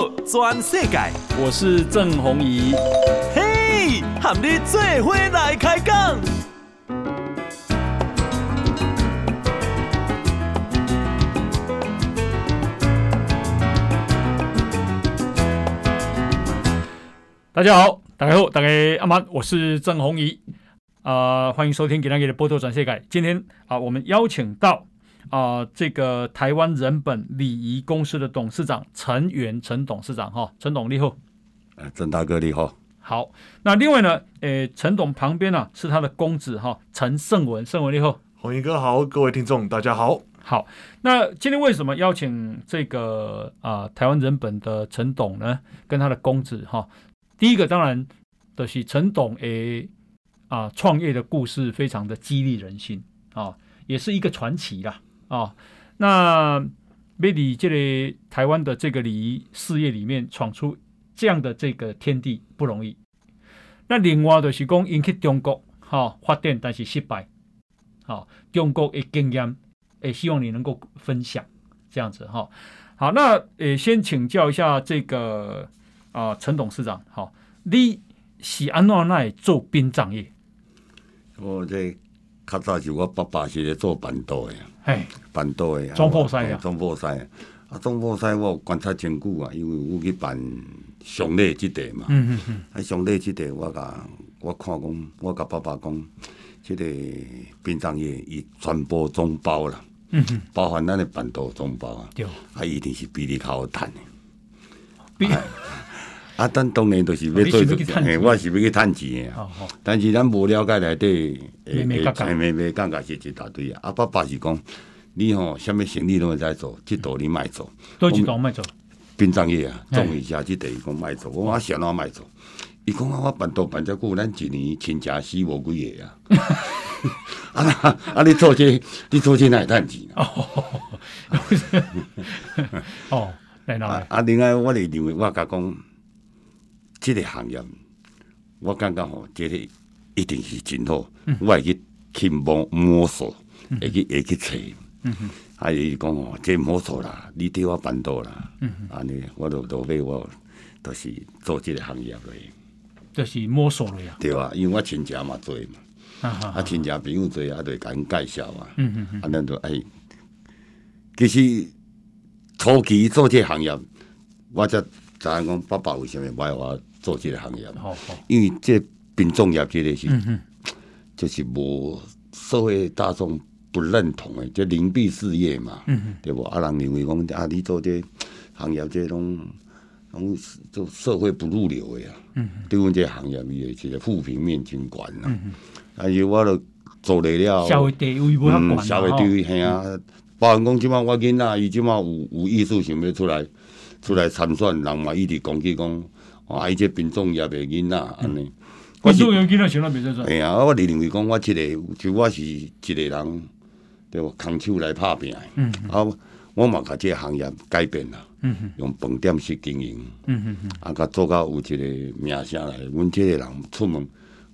报全世界，我是郑宏仪。嘿，和你做伙来开讲。大家好，大家好，大家阿曼，我是郑宏仪。啊、呃，欢迎收听《今天的报导转世界》。今天啊、呃，我们邀请到。啊、呃，这个台湾人本礼仪公司的董事长陈元陈董事长哈，陈董你好，呃，郑大哥你好，好，那另外呢，诶，陈董旁边呢、啊、是他的公子哈，陈胜文，胜文你好，红衣哥好，各位听众大家好，好，那今天为什么邀请这个啊、呃、台湾人本的陈董呢，跟他的公子哈，第一个当然的是陈董诶啊创业的故事非常的激励人心啊，也是一个传奇啦。哦，那被你这里台湾的这个礼仪事业里面闯出这样的这个天地不容易。那另外就是讲，引起中国哈、哦、发展，但是失败。好、哦，中国的经验，也希望你能够分享这样子哈、哦。好，那呃，先请教一下这个啊，陈、呃、董事长，好、哦，你是安怎来做殡葬业？我这较早是我爸爸是咧做办桌的。嘿，办桌的，总铺师啊，总铺师啊，总铺师我观察真久啊，因为我去办上礼即块嘛，嗯嗯嗯，啊上礼即块我甲我看讲，我甲爸爸讲，这个殡葬业伊全部总包啦，嗯嗯，包含咱的办桌总包啊，对，啊一定是比你较好赚的，比啊，但当然都是要做，嘿，我是要去趁钱的，但是咱无了解内底，诶诶，诶，咩咩感觉是一大堆啊。啊，爸爸是讲，你吼，什物生意拢会在做，即道你卖做，都几档卖做，殡葬业啊，种一下这地讲卖做，我话想哪卖做，伊讲啊，我办桌办遮久，咱一年亲戚死无几个啊，啊啊，你做这，你做这哪会趁钱？哦，啊，另外我哋认为我甲讲。这个行业，我感觉吼，这个一定是真好。嗯、我会去去摸摸索，会、嗯、去会去找。嗯哼，还有讲哦，这摸索啦，你对我办桌啦。安尼我都都为我都是做即个行业的，就是摸索了呀。对啊，因为我亲戚嘛做嘛，啊亲戚朋友做啊，就甲因介绍啊。嗯啊咱就哎，其实初期做这个行业，我才知影讲爸爸为什么买我。做这个行业，好好，因为这殡葬业这个是，嗯、就是无社会大众不认同的，这灵璧事业嘛，嗯、对不？啊，人认为讲啊，你做这行业这拢拢做社会不入流的呀，嗯哼，对阮这行业也是负平面真悬呐，但是我都做来了，社会地位无遐悬，社会地位系啊，包含讲即马我囡仔，伊即马有有意思想要出来出来参选，人嘛一直讲起讲。啊！伊这品种也袂囡仔安尼，殡葬业囡仔想到别做。哎啊，我认为讲我这个就我是一个人，对无？空手来拍拼。嗯。啊，我嘛甲这个行业改变啦。嗯哼。用饭店式经营。嗯嗯嗯。啊，甲做到有一个名声来，阮这个人出门，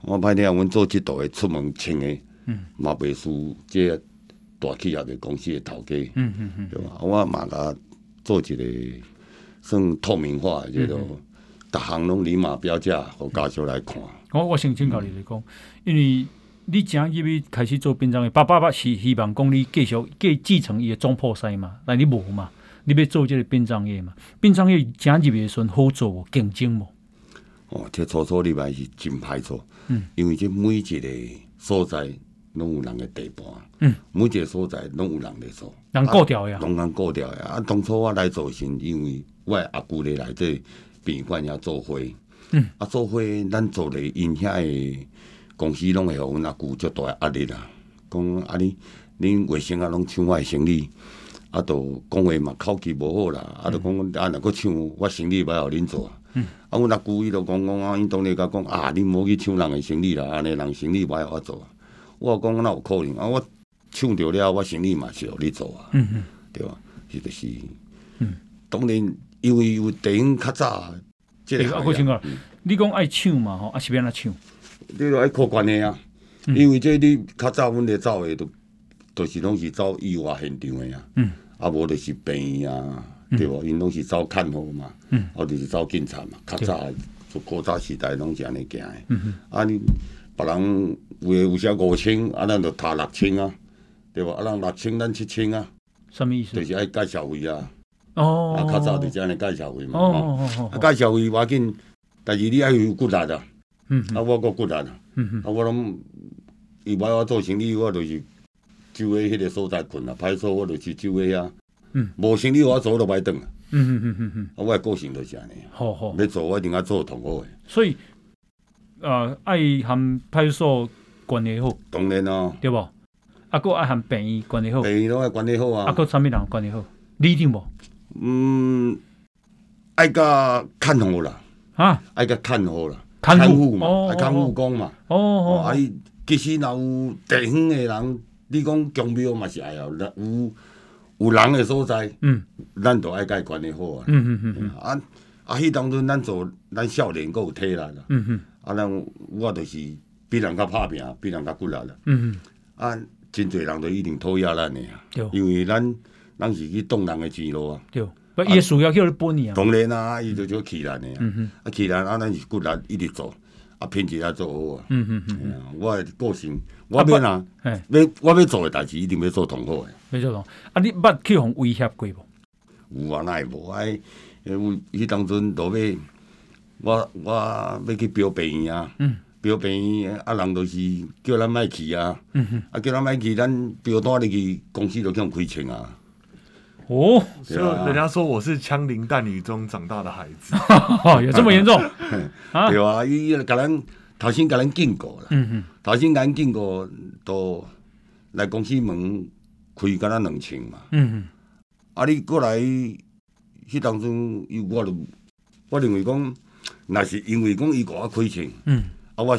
我歹听，阮做这道的出门穿的，嗯，嘛袂输这大企业的公司的头家。嗯嗯嗯。对吧？我嘛甲做一个算透明化的这种。逐项拢立马标价，互家属来看。我我先请教你来讲，因为你正入去开始做殡葬业，爸爸爸是希望讲你继续继继承伊个总铺师嘛，但你无嘛，你要做即个殡葬业嘛？殡葬业正入去时阵好做无？竞争无？哦，这初初入来是真歹做，嗯，因为这每一个所在拢有人个地盘，嗯，每一个所在拢有人来做，人顾掉呀，拢人顾掉呀。啊，当初我来做时因为我阿姑咧来这。宾馆遐做伙，嗯，啊做伙，咱做咧因遐个公司拢会互阮阿舅足大个压力啦。讲啊你，恁卫生啊拢抢我生意，啊都讲话嘛口气无好啦，啊都讲啊若佫抢我生意，歹互恁做。嗯，啊阮阿舅伊就讲讲啊，因当咧甲讲啊，恁无去抢人个生意啦，安尼人生意歹互我做。我讲哪有可能啊？我抢着了，我生意嘛是互你做啊。嗯嗯，对吧？是就是，嗯，当然。因为有电影较早，这个你讲爱抢嘛？吼，啊是变哪抢？你着爱靠关系啊！嗯、因为这你较早，阮咧走诶，都都是拢是走意外现场诶啊。嗯，啊无著是病啊，对无？因拢是走看护嘛，嗯，啊著是走警察嘛。较早就古早时代拢是安尼行诶。嗯哼，啊，你别人有诶有写五千，啊，咱就读六千啊，对无？啊，咱六千，咱七千啊，什么意思？就是爱介绍费啊。哦，啊，较早就是安尼介绍费嘛。哦哦哦啊，介绍费要紧，但是你爱有骨力啊。嗯啊，我个骨力啊。嗯哼，啊，我拢伊买我做生理，我就是就喺迄个所在困啊，派出所我就是就喺遐。嗯，无生理我做都歹转啊。嗯嗯嗯嗯嗯，啊，我个性就是安尼。好好。要做我一定要做同好诶。所以，呃，爱含派出所关系好，当然咯。对无？啊，阁爱含病院关系好，病院拢爱关系好啊。啊，阁啥物人关系好？你一定无？嗯，爱甲看护啦，啊，爱甲看护啦，看护护嘛，哦爱看护工嘛。哦哦，啊，伊其实若有地方诶人，你讲强庙嘛是爱哦，有有人诶所在，嗯，咱都爱甲伊管理好啊。嗯嗯嗯嗯啊啊！迄当阵咱做咱少年，佫有体力啦。嗯嗯啊，咱我就是比人较拍拼，比人较骨力啦。嗯嗯，啊，真侪人都一定讨厌咱诶啊，对因为咱咱是去动人的钱路啊。对，不，伊需要叫你本你啊。当然啊，伊就叫气力诶啊。啊，气力啊，咱是骨力一直做，啊，品质也做好啊。嗯嗯嗯，我诶个性，我要哪哎，要我要做诶代志，一定要做同好诶。没错咯。啊，你捌去互威胁过无？有啊，哪会无爱？因为迄当阵都要我我要去标病院啊，嗯标病院啊，人就是叫咱莫去啊，嗯哼，啊叫咱莫去，咱标单入去公司就叫人开枪啊。哦，所以人家说我是枪林弹雨中长大的孩子。哦，有这么严重？啊，对啊，伊甲咱头先甲咱警告啦，嗯嗯。头先甲咱警告都来公司门开敢若两千嘛，嗯嗯，啊你过来迄当中，伊我就我认为讲，若是因为讲伊甲我开钱。嗯，啊，我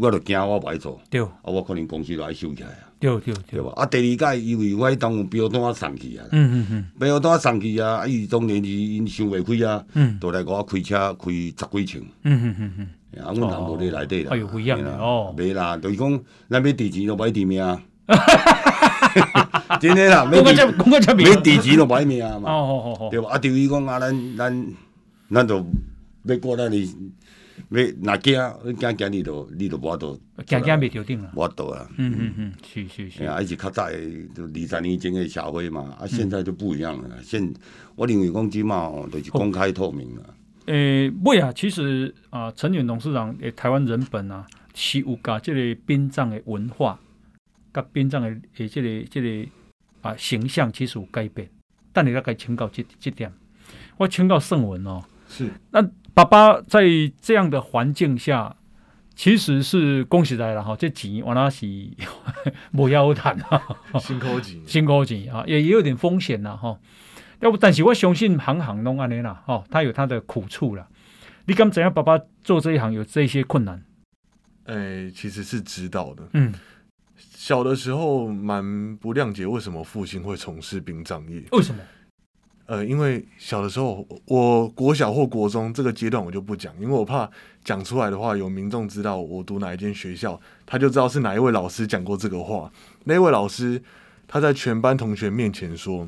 我就惊我歹做，对。啊，我可能公司就爱收起来啊，对对对，对吧？啊，第二届因为我迄当有标单送去啊，嗯嗯嗯。标单送去啊，啊，伊当然是因想袂开啊，嗯。就来甲我开车开十几枪，嗯嗯嗯嗯。啊，阮人无伫内底啦，哎呦不一样哦。袂啦，就是讲咱要值钱就歹值命，真诶啦，嗯，要讲个这值讲个这名，要值钱就歹命哦嘛，哦哦哦，对吧？啊，对于讲啊，咱咱咱就要过咱哩，要若惊惊惊你都你都无法度，惊惊袂着定啦。无法度啊。嗯嗯嗯，是是是，哎呀，而且较早诶，就二十年前的社会嘛，啊，现在就不一样了。现我认为讲即嘛，哦，就是公开透明了。诶，尾啊，其实啊，陈远董事长诶，台湾人本啊，是有甲即个殡葬诶文化，甲殡葬诶诶，即个即个啊形象，其实有改变。但你大概请教这这点，我请教圣文哦。是，那爸爸在这样的环境下，其实是恭喜来了哈，这钱我那是 不要谈啊，辛苦几年。辛苦钱啊，也也有点风险呐哈。要不，但是我相信行行拢安尼啦，哈，他有他的苦处啦。你敢怎样？爸爸做这一行有这些困难？哎，其实是知道的。嗯，小的时候蛮不谅解为什么父亲会从事殡葬业。为什么？呃，因为小的时候，我国小或国中这个阶段我就不讲，因为我怕讲出来的话，有民众知道我读哪一间学校，他就知道是哪一位老师讲过这个话。那位老师他在全班同学面前说：“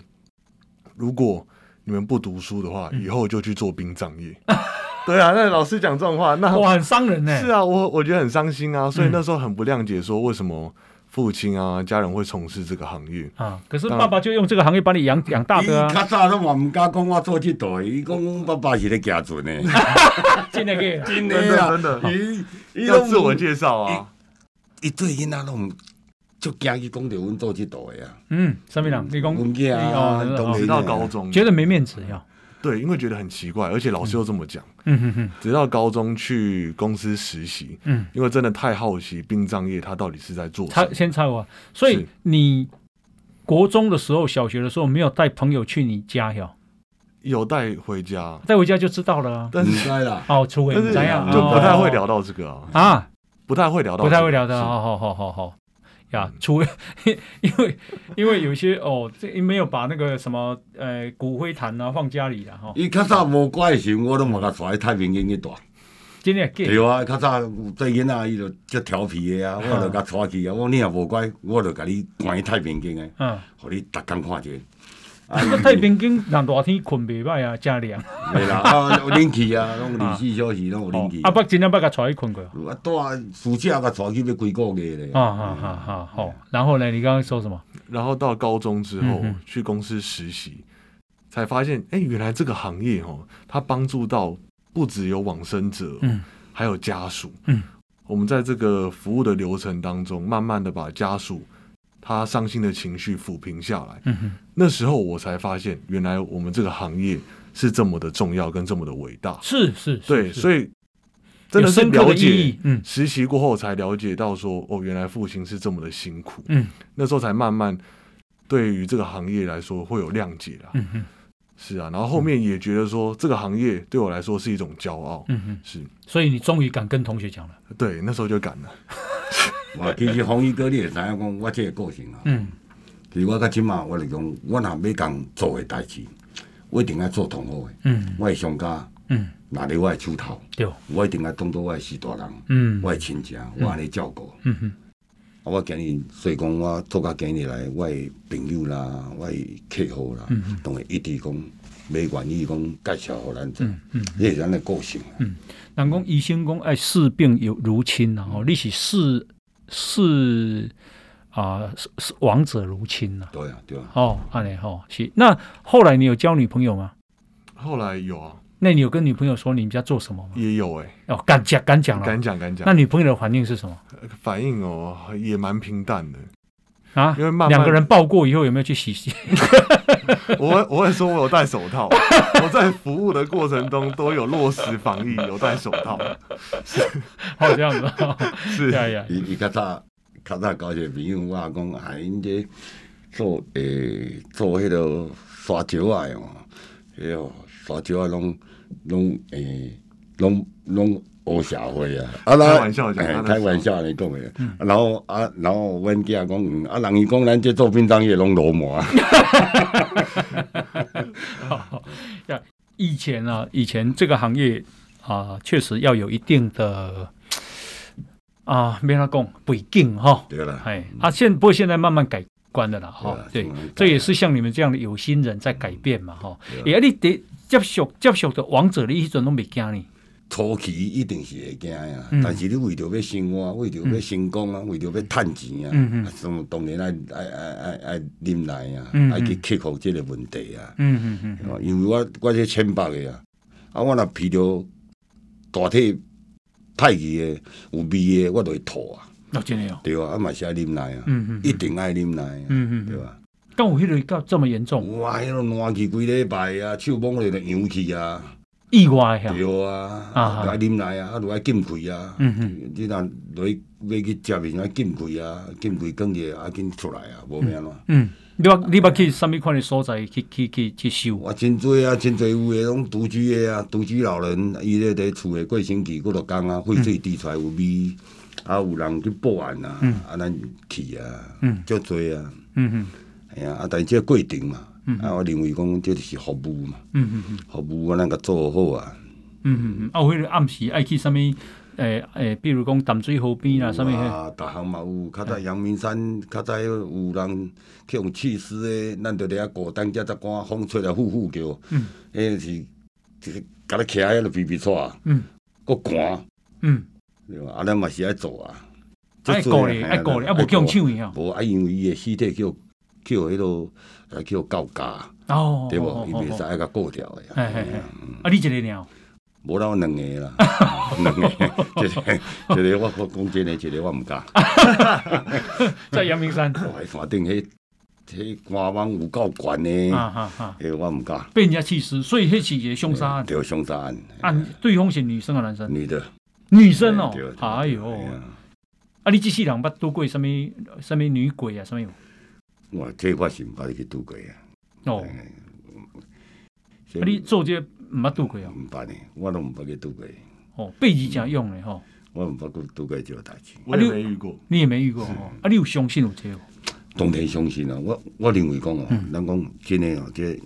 如果你们不读书的话，以后就去做殡葬业。”对啊，那老师讲这种话，那哇，很伤人呢。是啊，我我觉得很伤心啊，所以那时候很不谅解，说为什么父亲啊家人会从事这个行业啊，可是爸爸就用这个行业把你养养大的啊。伊较早都嘛毋敢讲我做即代，伊讲爸爸是咧行船的，真的个，真真的真的伊伊要自我介绍啊。伊对囡仔拢就惊去讲着阮做即代的啊。嗯，什么人？你讲阮囝啊哦当然直到高中，觉得没面子呀。对，因为觉得很奇怪，而且老师又这么讲。嗯哼哼，直到高中去公司实习，嗯，因为真的太好奇殡葬业它到底是在做什插么。先插我，所以你国中的时候、小学的时候没有带朋友去你家哟？有带回家，带回家就知道了啊。毋但是知啦，哦，出位但是怎样？就不太会哦聊到这个啊，啊，不太会聊到这个，不太会聊到。好好好好好呀，出位，因为因为有些哦，这没有把那个什么呃骨灰坛啊放家里了哈。伊较早无乖的时候，我都嘛甲带去太平间去住。今天对啊，较早有这囡仔伊就足调皮诶啊，我就甲带去啊。我你若无乖，我就甲你关去太平间诶，嗯互你逐工看者。这个太平间人热天困袂歹啊，真凉。没啦，啊有冷气啊，拢二十四小时拢有冷气。啊，不，今天把他带去困过。啊，带暑假甲带去要几个月咧。啊啊啊啊！好，然后呢？你刚刚说什么？然后到高中之后去公司实习，才发现，哎，原来这个行业哦，它帮助到不只有往生者，嗯，还有家属，嗯。我们在这个服务的流程当中，慢慢的把家属他伤心的情绪抚平下来。嗯哼，那时候我才发现，原来我们这个行业是这么的重要，跟这么的伟大。是是，对，所以真的是了解，嗯，实习过后才了解到说，哦，原来父亲是这么的辛苦。嗯，那时候才慢慢对于这个行业来说会有谅解了。嗯哼。是啊，然后后面也觉得说这个行业对我来说是一种骄傲。嗯嗯，是，所以你终于敢跟同学讲了。对，那时候就敢了。我其实红衣哥你也知影讲，我这个个性啊。嗯。其实我到今嘛，我就讲，我若要共做诶代志，我一定要做同好诶。嗯。我的商家。嗯。拿伫我诶手头。对。我一定要当做我的四大人。嗯。我诶亲戚，我安尼照顾。嗯哼。啊，我今日所以讲，我做到今日来，我诶朋友啦，我诶客户啦，都会一直讲，没愿意讲介绍互咱做，这是咱的个性。嗯，人讲医生讲爱视病有如亲呐，哦，你是视视啊，是是亡者如亲呐。对啊，对啊。哦，安尼吼是。那后来你有交女朋友吗？后来有啊。那你有跟女朋友说你们家做什么吗？也有哎、欸，哦，敢讲敢讲了，敢讲敢讲。那女朋友的反应是什么？反应哦，也蛮平淡的啊。因为慢慢两个人抱过以后，有没有去洗洗？我我会说，我有戴手套。我在服务的过程中都有落实防疫，有戴手套。是，好这样子、哦。是呀呀。你你较早较早交一个朋友，我讲啊，因这做诶做迄个刷酒啊，哎呦，刷桥啊，拢。拢诶，拢拢黑社会啊！啊，开玩笑讲，开玩笑你讲诶。然后啊，然后阮囝讲，啊，人伊讲咱这做殡葬业拢流氓。呀，以前啊，以前这个行业啊，确实要有一定的啊，没他讲背景哈。对了，哎，啊，现不过现在慢慢改观的了哈。对，这也是像你们这样的有心人在改变嘛哈。也你得。接受接受的王者，你一阵拢未惊呢？初期一定是会惊呀，嗯、但是你为着要生活，为着要成功啊，嗯、为着要赚钱啊，嗯嗯，当然爱爱爱爱爱忍耐啊，爱、嗯、去克服这个问题啊。嗯嗯嗯，因为我我这千百个啊，啊我若遇到大体歹去的有味的，我都会吐啊。哦，真的哦。对啊，啊嘛是爱啉奶啊，嗯嗯，一定爱啉奶啊，嗯嗯，对吧？刚有迄个这么严重？哇，迄个烂去几礼拜啊，手摸咧就痒去啊，意外吓。对啊，啊，来啉奶啊，啊，落来禁气啊。嗯哼，你若落去要去食面啊，禁气啊，禁气讲嘢啊，紧出来啊，无咩咯。嗯，你捌你捌去啥物款的所在去去去去收？啊真多啊，真多有诶，拢独居诶啊，独居老人，伊咧伫厝诶过星期，佫落工啊，废水滴出来有味，啊，有人去报案啊，啊，咱去啊，嗯，足多啊，嗯哼。哎呀，啊！但即个过程嘛，啊，我认为讲这就是服务嘛，服务我那个做好啊。嗯嗯嗯，啊，有迄个暗时爱去啥物？诶诶，比如讲淡水河边啊，啥物？啊，逐项嘛有。较早阳明山，较早有人去用气丝诶，咱着伫遐过当家，才赶风吹来呼呼叫。嗯。迄是就是甲你徛喺度皮皮喘。嗯。搁寒。嗯。对嘛？啊，咱嘛是爱做啊。爱过咧，爱过咧，啊，无叫抢去啊。无啊，因为伊诶尸体叫。叫迄落来叫高价，对无？伊袂使爱甲过掉诶。哎哎哎！啊，你一个鸟？无啦，我两个啦，两个。一个一个我我讲真诶，一个我毋敢。在阳明山。喺山顶，迄迄官网有够悬诶。啊啊我毋敢。被人家气死，所以迄是一个凶杀案。对，凶杀案。啊，对方是女生啊男生？女的。女生哦。哎呦！啊，你即世人捌拄过什物什物女鬼啊？什物？我这我是毋捌去拄过啊！哦，啊，你做这毋捌拄过啊？毋捌呢，我都毋捌去拄过。哦，背字正用的吼。我毋捌去拄过这个代志。我也没遇过，你也没遇过吼。啊，你有相信有这个？当然相信啊！我我认为讲哦，咱讲真诶哦，这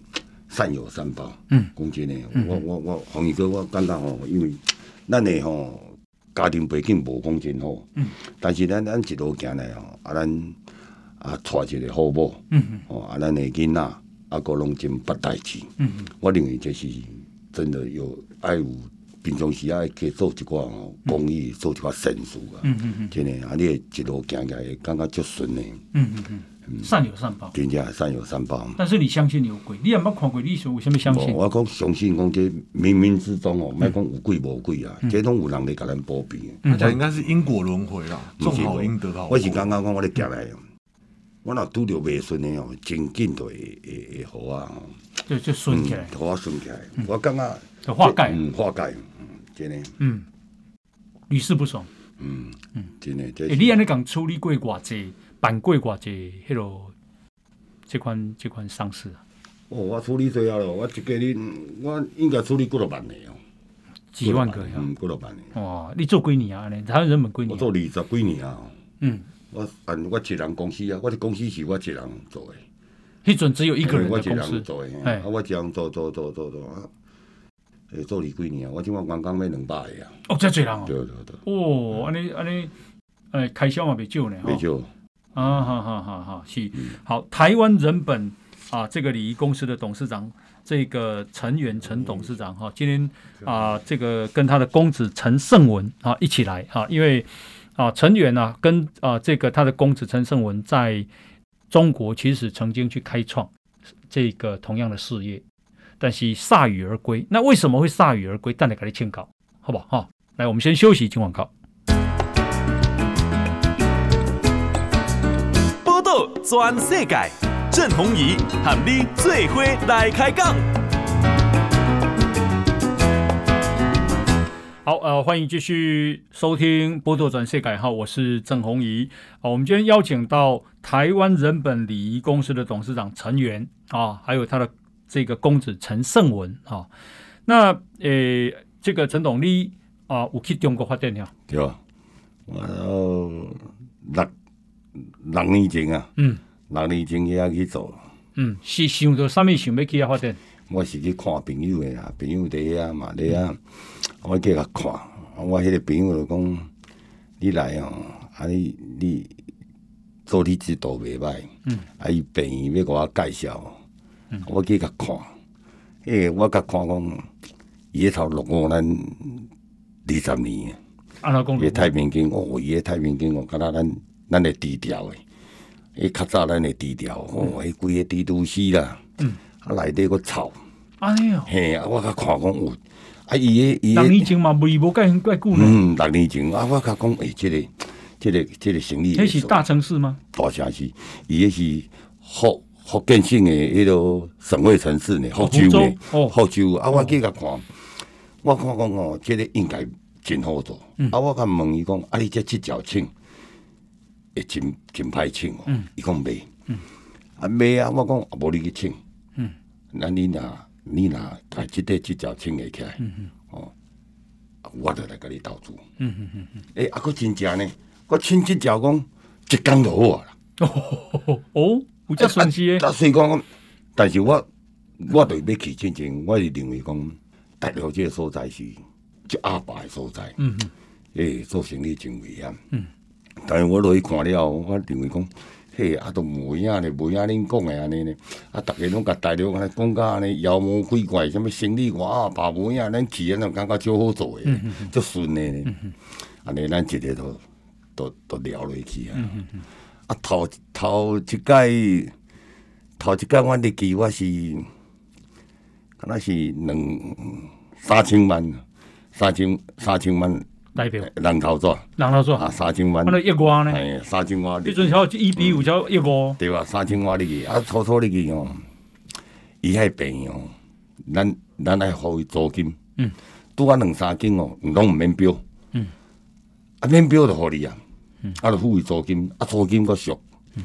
善有善报。嗯，讲真诶，我我我红衣哥，我感觉吼，因为咱诶吼家庭背景无讲真好。嗯。但是咱咱一路行来吼，啊咱。啊，带一个好某，哦，啊，咱诶囡仔，啊，啊，个拢真捌代志。嗯嗯，我认为这是真的有爱有平常时爱去做一寡哦公益，做一寡善事啊。嗯嗯嗯，真诶，啊，你一路行起来，感觉足顺诶。嗯嗯嗯，善有善报，真正善有善报。但是你相信有鬼？你也冇看过，你为什么相信？我讲相信，讲这冥冥之中哦，莫讲有鬼无鬼啊，这拢有人来甲咱保庇。大家应该是因果轮回啦，种好因得好。我是刚刚讲我咧行来，我若拄着未顺诶哦，真紧就会会会好啊。就就顺起来，好啊顺起来，我感觉就化解，嗯，化解，嗯，真诶，嗯，屡试不爽，嗯嗯，真诶，诶，你安尼讲处理过偌济，办过偌济，迄落即款即款丧事啊？哦，我处理最后咯，我一个人，我应该处理几多万个哦，几万个呀？嗯，几多万个？哇，你做几年啊？安尼台湾人本几年？我做二十几年啊。嗯，我按我一人公司啊，我的公司是我一人做诶。迄阵只有一个人我的公司，做诶，啊，我一人做做做做做啊，诶，做二几年啊，我即满刚刚要两百个啊。哦，遮济人哦。对对对。哦，安尼安尼，诶，开销嘛袂少呢。袂少。啊，好好好好，是好。台湾人本啊，这个礼仪公司的董事长，这个陈元陈董事长哈，今天啊，这个跟他的公子陈胜文啊一起来哈，因为啊，陈元呢跟啊这个他的公子陈胜文在中国其实曾经去开创这个同样的事业，但是铩羽而归。那为什么会铩羽而归？等下给你请教，好不好？哈，来，我们先休息，进广告。报道全世界，郑弘仪和你做伙来开讲。好，呃，欢迎继续收听《波多转世改》号，我是郑弘仪。好，我们今天邀请到台湾人本礼仪公司的董事长陈元啊，还有他的这个公子陈胜文啊。那呃，这个陈董你啊，有去中国发展了？对啊，我六六年前啊，嗯，六年前也去做，嗯，是想到什么想要去遐发展？我是去看朋友的啊，朋友在遐嘛，在遐。嗯我去甲看，我迄个朋友就讲：你来哦，啊你你做你指导袂歹，嗯，啊伊病院要甲我介绍，嗯，我去甲看，诶，我甲看讲，伊迄头落我咱二十年，啊，老公，伊太平间哦，伊个太平间哦，敢若咱咱会低调诶，伊较早咱会低调，哦，伊规个地都死啦，嗯，啊内底个臭，哎哟，嘿，啊我甲看讲有。啊！伊个伊个，六年前嘛，未无介介久呢。嗯，六年前啊，我甲讲，诶、欸，这个、这个、这个生意，迄是大城市吗？大城市，伊迄是福福建省诶，迄个省会城市呢，福州呢，福州。啊，我去甲看，我看讲哦，这个应该真好做。嗯、啊，我甲问伊讲，啊，你这七角青会真真歹请哦。伊讲袂。嗯。啊，袂啊，我讲啊，无你去请。嗯。那你呐？你若把即块即条清下起来，哦，我就来甲你投资。嗯嗯嗯嗯。诶，啊，佫真正呢，我亲即条讲一工就好啊啦。哦 哦，有遮顺气诶。啊，所以讲，但是我我对要去进前，我是认为讲，大陆这个所在是一阿爸诶所在。嗯嗯。诶，做生意真危险。嗯。但是我落去看了，我认为讲。嘿，啊，都无影咧，无影恁讲诶安尼咧？啊，逐个拢甲大陆安尼讲甲安尼妖魔鬼怪，什物生理外啊，爸无影，咱去安尼感觉足好做诶，足顺诶咧。安尼咱一日都都都聊落去啊。啊，头头一届，头一届我入去我是，敢若是两三千万，三千三千万。代表。人头做，人头做啊，三千万，啊，那一万呢？哎，三千万。你阵时一比五就一万，对吧？三千万入去，啊，初初入去哦，伊还便宜哦，咱咱来付伊租金，嗯，拄啊两三间哦，拢毋免标，嗯，啊免标就互你啊，嗯，啊，就付伊租金，啊，租金阁俗，嗯，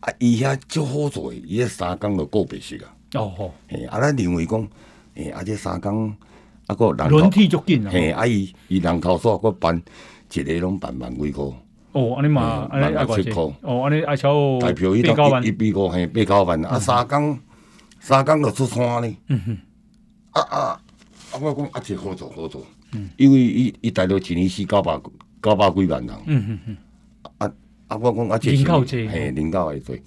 啊，伊遐足好做，伊遐三工就过别式啊，哦吼，嘿，啊，咱认为讲，嘿，啊，这三工。啊，个轮替足紧啊！嘿，啊伊伊人头数个办，一个拢办万几箍。哦，安尼嘛，万万七箍。哦，安尼爱超代表伊八万，一比五嘿八九万。啊，三工三工就出山呢。嗯哼。啊啊啊！我讲啊，这好做好做。嗯。因为伊伊大陆一年是九百九百几万人。嗯哼哼。啊啊！我讲啊，这是人口济，嘿，人口会济。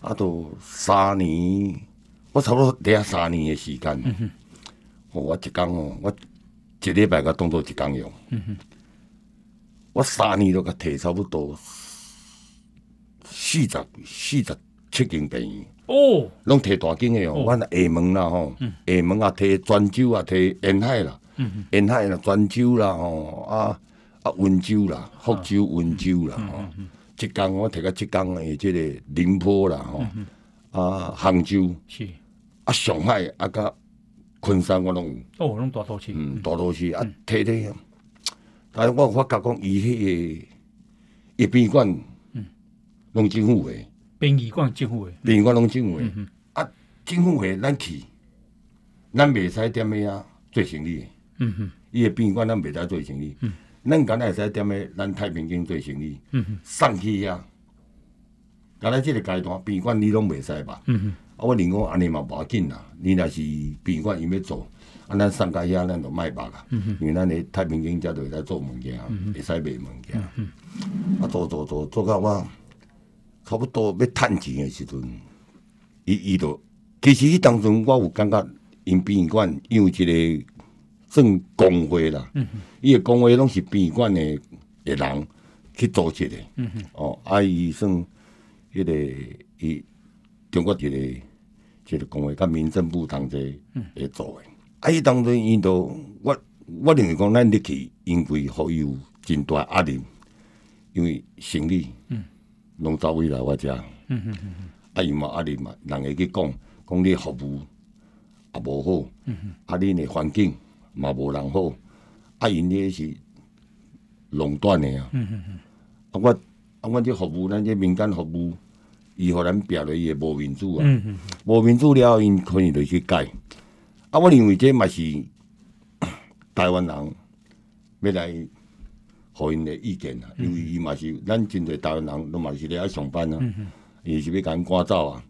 啊，都三年我差不多底下三年的时间，我一工哦，我一礼拜甲当做一工用，嗯，我三年都甲摕差不多四十四十七间病院，哦，拢摕大间诶哦，阮厦门啦吼，厦门啊摕泉州啊摕沿海啦，嗯沿海啦泉州啦吼，啊啊温州啦，福州温州啦吼，浙江我摕个浙江诶，即个宁波啦吼，啊杭州。是。啊，上海啊，甲昆山我拢哦，拢大都市，嗯，大都市啊，睇睇，但是我发觉讲，伊迄个殡仪馆，嗯，拢政府诶，殡仪馆政府诶，殡仪馆拢政府诶，啊，政府诶，咱去，咱袂使踮诶啊做生意，嗯哼，伊诶殡仪馆咱袂使做生意，嗯，咱敢若会使踮诶咱太平间做生意，嗯哼，送去遐，敢若即个阶段殡仪馆你拢袂使吧，嗯哼。啊，我另讲安尼嘛无要紧啦。你若是宾馆伊要做，啊，咱上家遐咱就卖肉啦。嗯、因为咱诶太平间遮就会来做物件，会使卖物件。嗯、啊，做做做做到我差不多要趁钱诶时阵，伊伊就其实迄当中我有感觉，因殡仪馆因为一个算公会啦。伊诶公会拢是殡仪馆诶诶人去组织诶。嗯、哼哦，啊，伊算迄、那个伊。中国一个一个公会，甲民政部同齐来做诶。啊，伊当中伊都我我认为讲，咱入去因为互伊有真大压力，因为生理拢走位来我遮，啊，伊嘛压力嘛，人会去讲讲你服务也无好，啊，恁诶环境嘛无人好，啊，因迄是垄断诶啊。啊，我啊，我这服务咱这民间服务。伊互咱逼落伊个无民主啊，无、嗯、哼民主了，因可能就去改。啊，我认为这嘛是 台湾人要来互因个意见啊，因为伊嘛是咱真侪台湾人，拢嘛是咧爱上班啊，伊、嗯、是要赶赶走啊，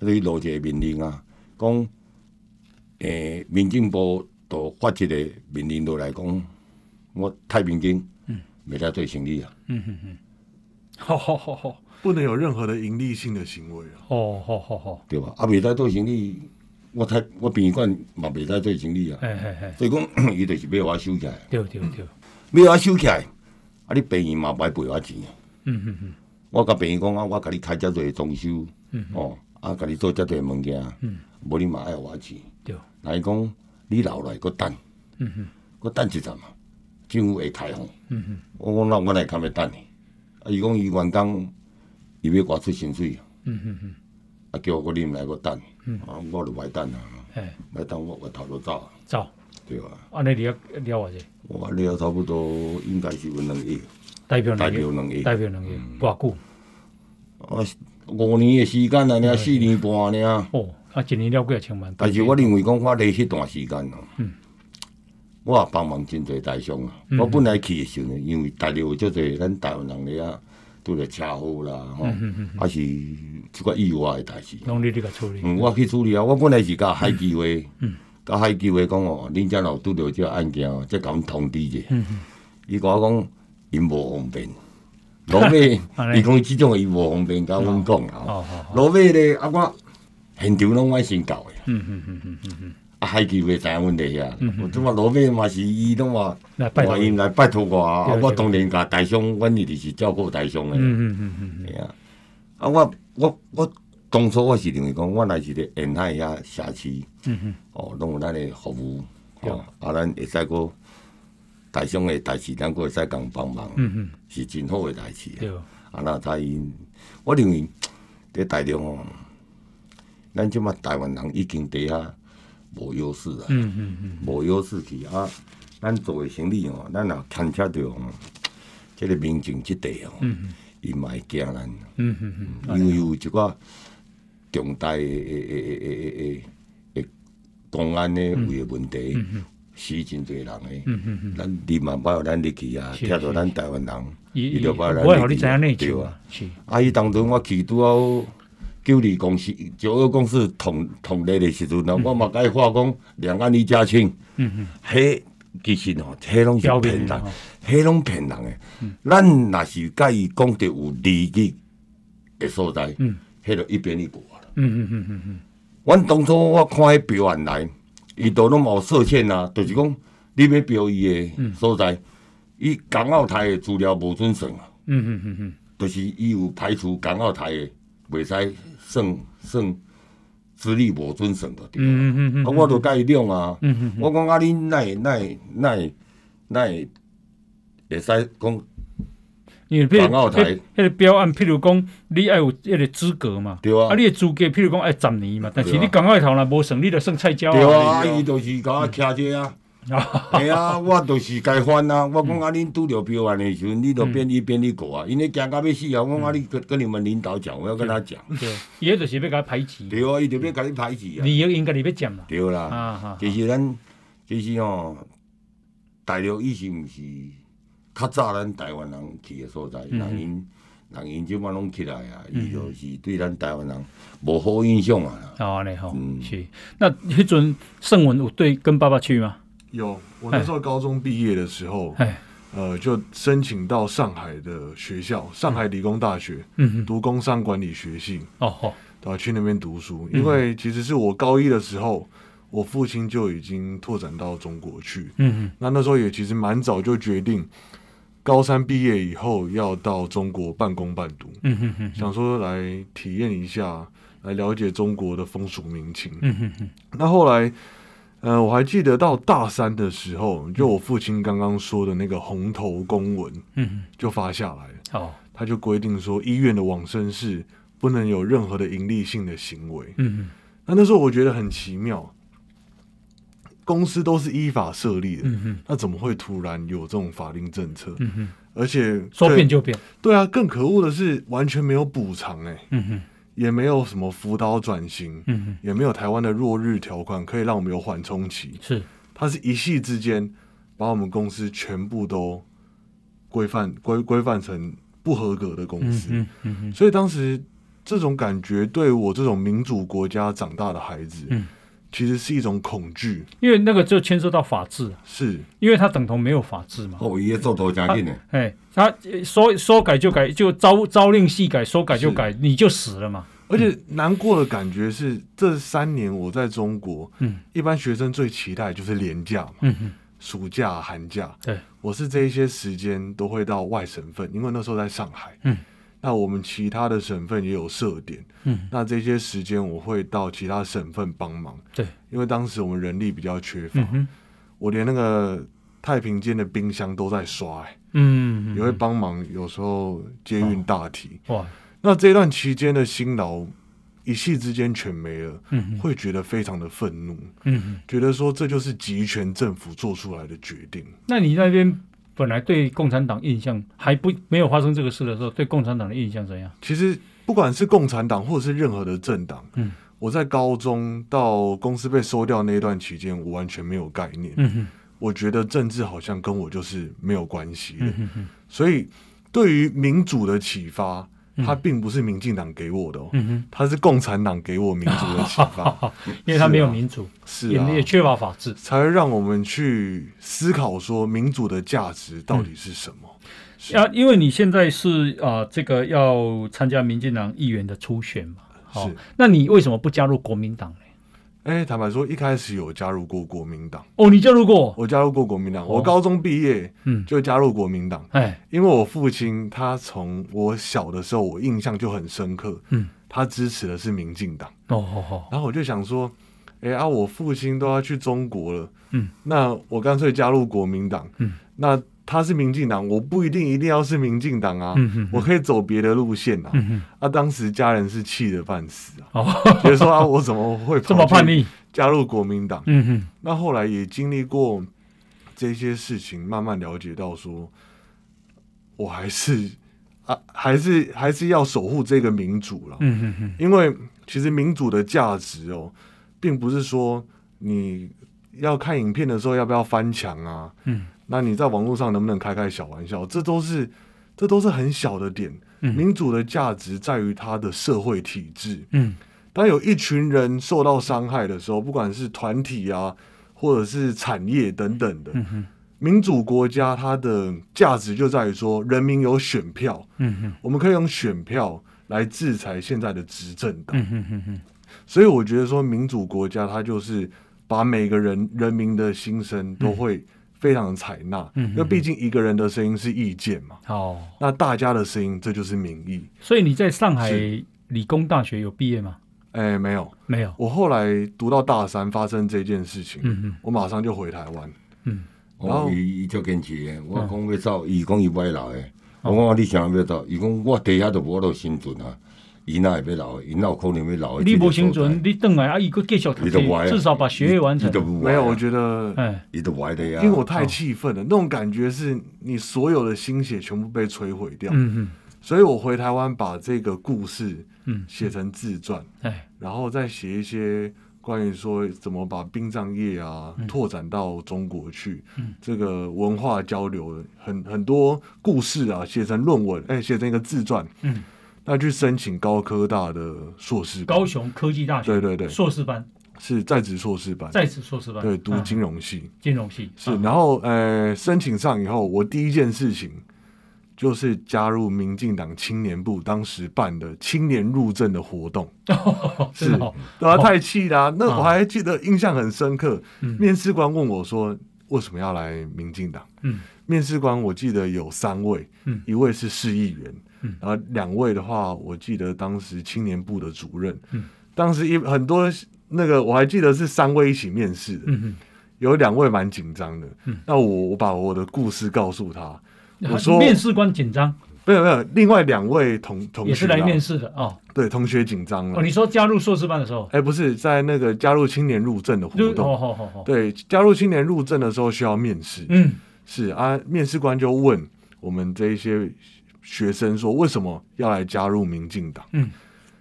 所以落一个命令啊，讲诶、欸，民政部都发一个命令落来讲，我太平间袂使做生意啊。嗯嗯嗯，好好好好。不能有任何的盈利性的行为啊！哦，好好好，对吧？啊，未使做生意，我太我殡仪馆嘛未使做生意啊！嘿嘿嘿，所以讲，伊就是要我收起来。对对对，要我收起来，啊，你殡仪嘛不爱赔我钱。嗯嗯嗯，我甲殡仪讲啊，我甲你开遮济装修，嗯哦，啊，甲你做遮济物件，嗯，无你嘛爱我钱。对，那伊讲你留来搁等，嗯哼，搁等一阵嘛，政府会开放。嗯哼，我讲那我来干咩等你？啊，伊讲伊员工。伊要我出薪水，嗯嗯嗯，啊叫我啉来个等，嗯。啊我就买单啊，买单我我头都走，走，对啊，安尼你要了啊？我了差不多应该是有两亿，代表代表两亿，代表两个月，偌久？啊五年的时间啊，四年半呢。哦，啊一年了几啊千万？但是我认为讲我咧迄段时间哦，我也帮忙真侪大商啊，我本来去的时候，因为大陆有足侪咱台湾人咧啊。拄着车祸啦，吼，还是即个意外诶代志。拢你嚟处理。嗯，我去处理啊。我本来是甲海基会，甲海基会讲哦，恁遮若拄着即个案件哦，即甲阮通知者。伊甲我讲，因无方便。落尾，伊讲即种伊无方便，甲阮讲啊。落尾咧，啊我现场拢我先到诶。嗯嗯嗯嗯嗯嗯。啊，海基会知影阮伫遐，我即话落尾嘛是伊拢话，话因来拜托我，啊，我当然甲台商，阮一直是照顾台商诶。嗯嗯嗯嗯，系啊。啊，我我我当初我是认为讲，我来是咧沿海遐社区，嗯嗯，哦，拢有咱诶服务，哦，啊，咱会使个台商诶代志，咱个会使共帮忙，嗯嗯，是真好诶代志。对，啊，那他因，我认为伫台中哦，咱即马台湾人已经伫遐。无优势啊，嗯嗯嗯，无优势去啊，咱做诶生意哦，咱若牵扯着即个民情即块哦，伊嘛会惊咱，嗯嗯嗯，因为有一寡重大诶诶诶诶诶诶公安诶有诶问题，死真侪人诶，嗯嗯嗯，咱立马把咱入去啊，听到咱台湾人，伊就把咱入去，对啊，啊，伊当中我去拄好。九二公司、九二公司同同类的时阵，那我嘛该话讲两岸一家亲。嗯嗯，迄其实哦，迄拢是骗人，迄拢骗人诶。咱若是甲伊讲着有利益诶所在，迄就一边一国了。阮当初我看迄标案来，伊都拢无设限啊，就是讲你要标伊诶所在，伊港澳台诶资料无准算啊。嗯嗯嗯嗯，就是伊有排除港澳台诶，袂使算算资历无准算的。对嗯嗯嗯，啊，我都甲伊讲啊。我讲啊，你奈奈奈奈会使讲。因为譬如迄迄个标案，譬如讲你爱有迄个资格嘛，对啊，啊，你诶资格譬如讲爱十年嘛，但是你港澳头若无算，你就算菜鸟啊。对啊，伊就是甲我徛这啊，系啊，我就是该翻啊。我讲啊，恁拄着标案的时阵，你着便利便利过啊。因为惊到要死啊，我讲啊，你跟跟你们领导讲，我要跟他讲。对，伊迄就是要甲排挤。对啊，伊就要甲你排挤啊。利益应该你要占啦。对啦，其实咱其实哦，大陆以前毋是。较早咱台湾人去诶所在，人因人因即摆拢起来啊，伊就是对咱台湾人无好印象啊。哦，你好，是。那迄阵盛文有对跟爸爸去吗？有，我那时候高中毕业的时候，呃，就申请到上海的学校，上海理工大学，嗯，读工商管理学系。哦吼，对吧？去那边读书，因为其实是我高一的时候，我父亲就已经拓展到中国去。嗯嗯，那那时候也其实蛮早就决定。高三毕业以后要到中国半工半读，嗯哼哼，想说来体验一下，来了解中国的风俗民情。嗯哼哼。那后来，呃，我还记得到大三的时候，就我父亲刚刚说的那个红头公文，嗯，就发下来。哦，他就规定说，医院的往生室不能有任何的盈利性的行为。嗯。那那时候我觉得很奇妙。公司都是依法设立的，嗯、哼那怎么会突然有这种法令政策？嗯、哼而且说变就变，对啊，更可恶的是完全没有补偿，哎，嗯、哼也没有什么辅导转型，嗯、也没有台湾的落日条款可以让我们有缓冲期，是，它是一夕之间把我们公司全部都规范规规范成不合格的公司，嗯嗯嗯、所以当时这种感觉对我这种民主国家长大的孩子，嗯其实是一种恐惧，因为那个就牵涉到法治，是。因为它等同没有法治嘛。哦，也做头加进的，哎，他说说改就改，就朝朝令夕改，说改就改，你就死了嘛。而且难过的感觉是，嗯、这三年我在中国，嗯，一般学生最期待就是连假嘛，嗯哼，暑假、寒假，对，我是这一些时间都会到外省份，因为那时候在上海，嗯。那我们其他的省份也有设点，嗯，那这些时间我会到其他省份帮忙，对，因为当时我们人力比较缺乏，嗯、我连那个太平间的冰箱都在刷、欸，嗯，也会帮忙，有时候接运大体，哦、哇，那这段期间的辛劳一夕之间全没了，嗯哼，会觉得非常的愤怒，嗯，觉得说这就是集权政府做出来的决定。那你那边？本来对共产党印象还不没有发生这个事的时候，对共产党的印象怎样？其实不管是共产党或者是任何的政党，嗯，我在高中到公司被收掉那一段期间，我完全没有概念。嗯哼，我觉得政治好像跟我就是没有关系的。嗯哼哼，所以对于民主的启发。他并不是民进党给我的哦，嗯、它是共产党给我民主的启发，因为它没有民主，是也也缺乏法治，才会让我们去思考说民主的价值到底是什么。啊，因为你现在是啊，这个要参加民进党议员的初选嘛，是，那你为什么不加入国民党呢？哎，坦白说，一开始有加入过国民党哦，你加入过？我加入过国民党。我高中毕业，嗯，就加入国民党。哎，因为我父亲他从我小的时候，我印象就很深刻，嗯，他支持的是民进党。哦哦，然后我就想说，哎啊，我父亲都要去中国了，嗯，那我干脆加入国民党，嗯，那。他是民进党，我不一定一定要是民进党啊，嗯、哼哼我可以走别的路线啊。啊，当时家人是气得半死啊，觉得、哦、说啊，我怎么会 这么叛逆加入国民党？嗯哼，那后来也经历过这些事情，慢慢了解到说，我还是啊，还是还是要守护这个民主了。嗯哼哼，因为其实民主的价值哦，并不是说你要看影片的时候要不要翻墙啊。嗯。那你在网络上能不能开开小玩笑？这都是，这都是很小的点。嗯、民主的价值在于它的社会体制。嗯，当有一群人受到伤害的时候，不管是团体啊，或者是产业等等的，嗯、民主国家它的价值就在于说，人民有选票。嗯哼，我们可以用选票来制裁现在的执政党。嗯哼哼哼所以我觉得说民主国家，它就是把每个人人民的心声都会非常的采纳，嗯，因为毕竟一个人的声音是意见嘛，哦，那大家的声音这就是民意。所以你在上海理工大学有毕业吗？哎、欸，没有，没有。我后来读到大三，发生这件事情，嗯嗯，我马上就回台湾，嗯，然后伊伊就坚持的，我讲要走，伊讲伊不爱留的，我讲你想要走，伊讲我底下都无都生存啊，伊那也要老，伊那有可能要留。你不生存，你等来啊，伊佫继续读书，至少把学业完成。没有，我觉得，哎，伊都歪的呀，因为我太气愤了，那种感觉是你所有的心血全部被摧毁掉，嗯嗯，所以我回台湾把这个故事。嗯，写成自传，哎，然后再写一些关于说怎么把殡葬业啊拓展到中国去，嗯，这个文化交流很很多故事啊，写成论文，哎，写成一个自传，嗯，那去申请高科大的硕士，高雄科技大学，对对对，硕士班。是在职硕士班，在职硕士班，对，读金融系，金融系。是，然后呃，申请上以后，我第一件事情。就是加入民进党青年部当时办的青年入政的活动，哦、是，对啊，太气啦！那我还记得印象很深刻。嗯、面试官问我说：“为什么要来民进党？”嗯、面试官我记得有三位，嗯、一位是市议员，嗯、然后两位的话，我记得当时青年部的主任。嗯、当时一很多那个我还记得是三位一起面试的，嗯、有两位蛮紧张的。嗯、那我我把我的故事告诉他。我说面试官紧张，没有没有，另外两位同同学也是来面试的哦。对，同学紧张了。哦，你说加入硕士班的时候？哎，不是在那个加入青年入阵的活动。哦哦哦。对，加入青年入阵的时候需要面试。嗯，是啊，面试官就问我们这一些学生说，为什么要来加入民进党？嗯，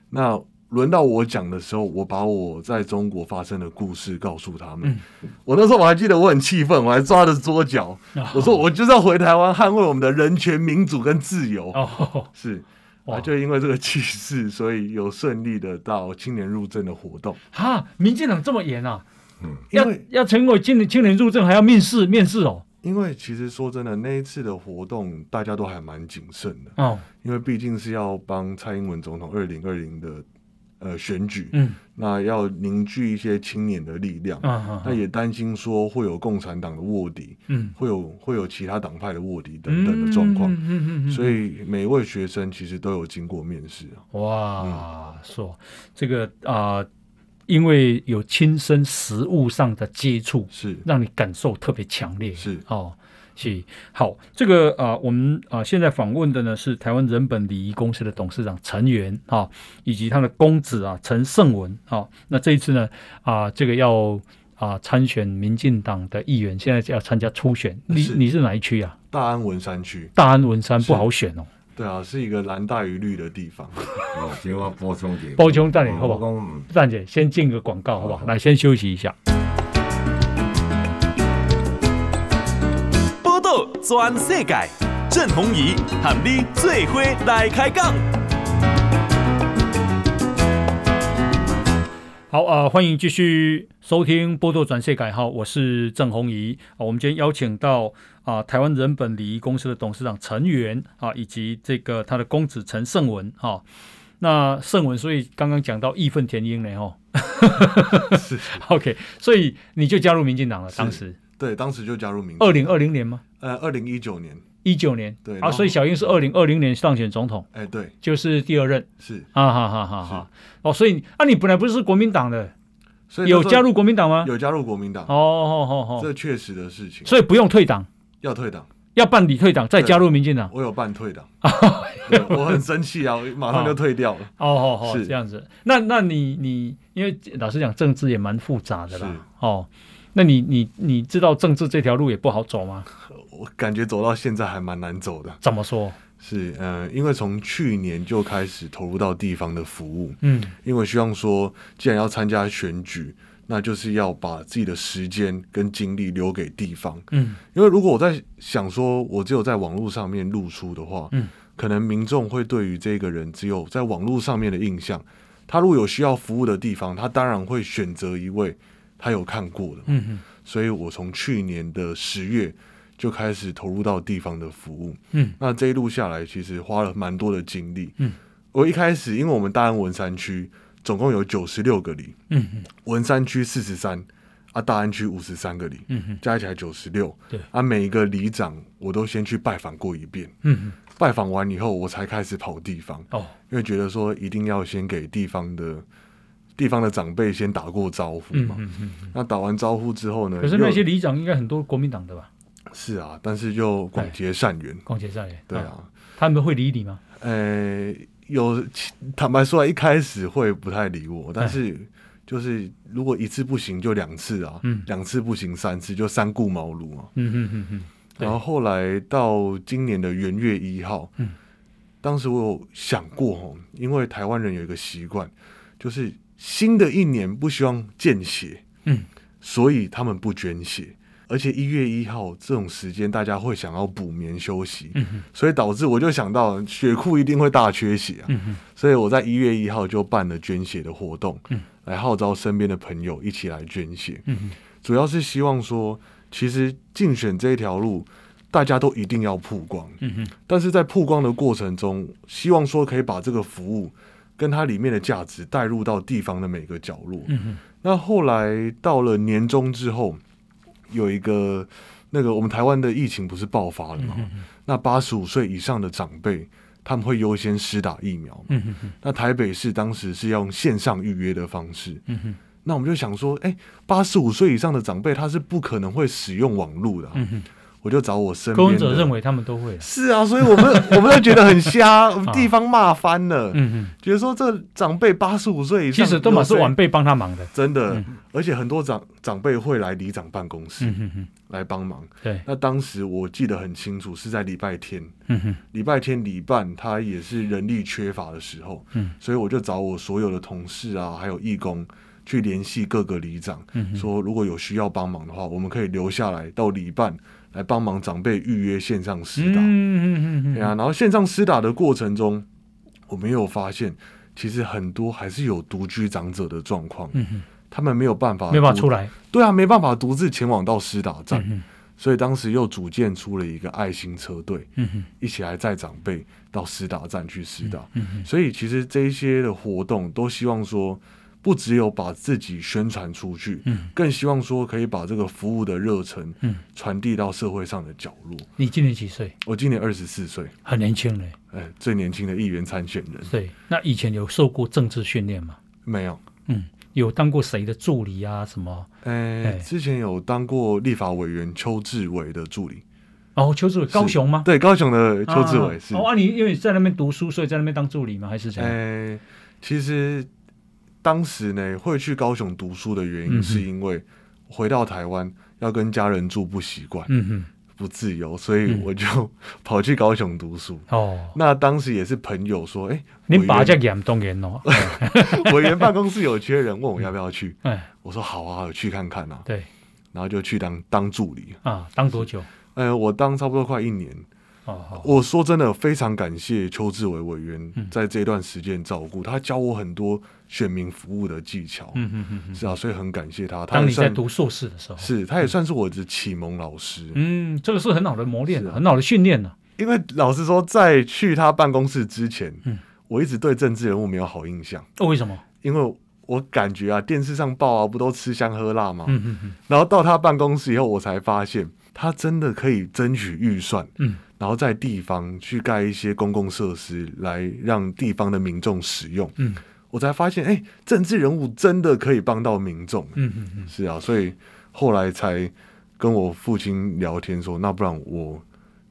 那。轮到我讲的时候，我把我在中国发生的故事告诉他们。嗯、我那时候我还记得我很气愤，我还抓着桌角，哦、我说我就是要回台湾捍卫我们的人权、民主跟自由。哦、是，哇就因为这个气势，所以有顺利的到青年入政的活动。哈，民进党这么严啊？嗯，要要成为青年青年入政还要面试面试哦。因为其实说真的，那一次的活动大家都还蛮谨慎的哦，因为毕竟是要帮蔡英文总统二零二零的。呃，选举，嗯，那要凝聚一些青年的力量，嗯，那也担心说会有共产党的卧底，嗯，会有会有其他党派的卧底等等的状况，嗯嗯嗯，所以每一位学生其实都有经过面试。哇，说这个啊，因为有亲身实物上的接触，是让你感受特别强烈，是哦。是好，这个啊、呃，我们啊、呃、现在访问的呢是台湾人本礼仪公司的董事长陈元啊、哦，以及他的公子啊陈胜文啊、哦。那这一次呢啊、呃，这个要啊、呃、参选民进党的议员，现在要参加初选。你是你是哪一区啊？大安文山区。大安文山不好选哦。对啊，是一个蓝大于绿的地方。先我补充点，补充再点好不好？站姐先进个广告好不好？来，先休息一下。全世界，郑弘仪喊你最伙来开讲。好啊、呃，欢迎继续收听《波多转世界》哈，我是郑弘仪啊。我们今天邀请到啊、呃，台湾人本礼仪公司的董事长陈元啊，以及这个他的公子陈胜文哈。那胜文，所以刚刚讲到义愤填膺呢哈。是，OK，所以你就加入民进党了，当时。对，当时就加入民。二零二零年吗？呃，二零一九年。一九年。对啊，所以小英是二零二零年上选总统。哎，对，就是第二任。是啊，哈哈哈哈。哦，所以啊，你本来不是国民党的，所以有加入国民党吗？有加入国民党。哦哦哦哦，这确实的事情。所以不用退党。要退党，要办理退党，再加入民进党。我有办退党。我很生气啊，我马上就退掉了。哦哦哦，是这样子。那那你你，因为老实讲，政治也蛮复杂的啦。哦。那你你你知道政治这条路也不好走吗？我感觉走到现在还蛮难走的。怎么说？是呃，因为从去年就开始投入到地方的服务，嗯，因为希望说，既然要参加选举，那就是要把自己的时间跟精力留给地方，嗯，因为如果我在想说，我只有在网络上面露出的话，嗯，可能民众会对于这个人只有在网络上面的印象，他如果有需要服务的地方，他当然会选择一位。他有看过的，嗯哼，所以我从去年的十月就开始投入到地方的服务，嗯，那这一路下来，其实花了蛮多的精力，嗯，我一开始因为我们大安文山区总共有九十六个里，嗯嗯文山区四十三，啊，大安区五十三个里，嗯嗯加起来九十六。对啊，每一个里长我都先去拜访过一遍，嗯嗯，拜访完以后，我才开始跑地方，哦，因为觉得说一定要先给地方的地方的长辈先打过招呼嗯嘛。嗯嗯嗯。那打完招呼之后呢？可是那些里长应该很多国民党的吧？是啊，但是就广结善缘，广结善缘，对啊。哦他们会理你吗？呃，有坦白说来，一开始会不太理我，但是就是如果一次不行就两次啊，嗯两次不行三次就三顾茅庐啊。嗯嗯嗯嗯，然后后来到今年的元月一号，嗯当时我有想过哦，因为台湾人有一个习惯，就是新的一年不希望见血，嗯，所以他们不捐血。而且一月一号这种时间，大家会想要补眠休息，嗯所以导致我就想到血库一定会大缺血啊，嗯所以我在一月一号就办了捐血的活动，嗯。来号召身边的朋友一起来捐血，嗯主要是希望说，其实竞选这一条路，大家都一定要曝光，嗯但是在曝光的过程中，希望说可以把这个服务跟它里面的价值带入到地方的每个角落。嗯那后来到了年终之后，有一个那个我们台湾的疫情不是爆发了吗？嗯那八十五岁以上的长辈他们会优先施打疫苗那台北市当时是要用线上预约的方式。嗯那我们就想说，哎、八十五岁以上的长辈他是不可能会使用网络的啊、嗯哼，我就找我身边柯文哲的认为他们都会。是啊，所以我们 我们就觉得很瞎，我 们地方骂翻了，嗯嗯，觉得说这长辈八十五岁以上其上，实都嘛是晚辈帮他忙的。真的，嗯而且很多长长辈会来里长办公室来帮忙。对，那当时我记得很清楚，是在礼拜天，嗯哼礼拜天礼办，他也是人力缺乏的时候，嗯所以我就找我所有的同事啊，还有义工去联系各个里长，说如果有需要帮忙的话，我们可以留下来到礼办来帮忙长辈预约线上施打。嗯嗯嗯嗯，对啊，然后线上施打的过程中，我们也有发现，其实很多还是有独居长者的状况，嗯哼，他们没有办法，没办法出。来。对啊，没办法独自前往到施打站，嗯所以当时又组建出了一个爱心车队，嗯哼一起来载长辈到施打站去施打。嗯哼所以其实这一些的活动都希望说，不只有把自己宣传出去，嗯，更希望说可以把这个服务的热忱，嗯传递到社会上的角落。你今年几岁？我今年二十四岁，很年轻嘞。哎，最年轻的议员参选人。对，那以前有受过政治训练吗？没有，嗯，有当过谁的助理啊？什么？哎、哎之前有当过立法委员邱志伟的助理，哦，邱志伟，高雄吗？对，高雄的邱志伟是。啊哦，啊，你因为在那边读书，所以在那边当助理吗？还是怎样？哎、其实当时呢，会去高雄读书的原因，是因为回到台湾要跟家人住不习惯，不自由，所以嗯我就 跑去高雄读书。哦，那当时也是朋友说，哎、您把这委严重严哦。员 委员办公室有缺人，问我要不要去，哎，我说好啊，我去看看啊，对然后就去当当助理。啊，当多久？呃，我当差不多快一年。哦，我说真的，非常感谢邱志伟委员嗯在这段时间照顾，他教我很多选民服务的技巧。嗯嗯嗯嗯。是啊，所以很感谢他。他当你在读硕士的时候，是，他也算是我的启蒙老师。嗯，这个是很好的磨练很好的训练呢。因为老实说，在去他办公室之前，嗯我一直对政治人物没有好印象，哦，为什么？因为我感觉啊，电视上报啊，不都吃香喝辣吗？嗯嗯嗯然后到他办公室以后，我才发现他真的可以争取预算，嗯然后在地方去盖一些公共设施，来让地方的民众使用。嗯我才发现，哎、政治人物真的可以帮到民众。嗯嗯嗯，是啊，所以后来才跟我父亲聊天说，那不然我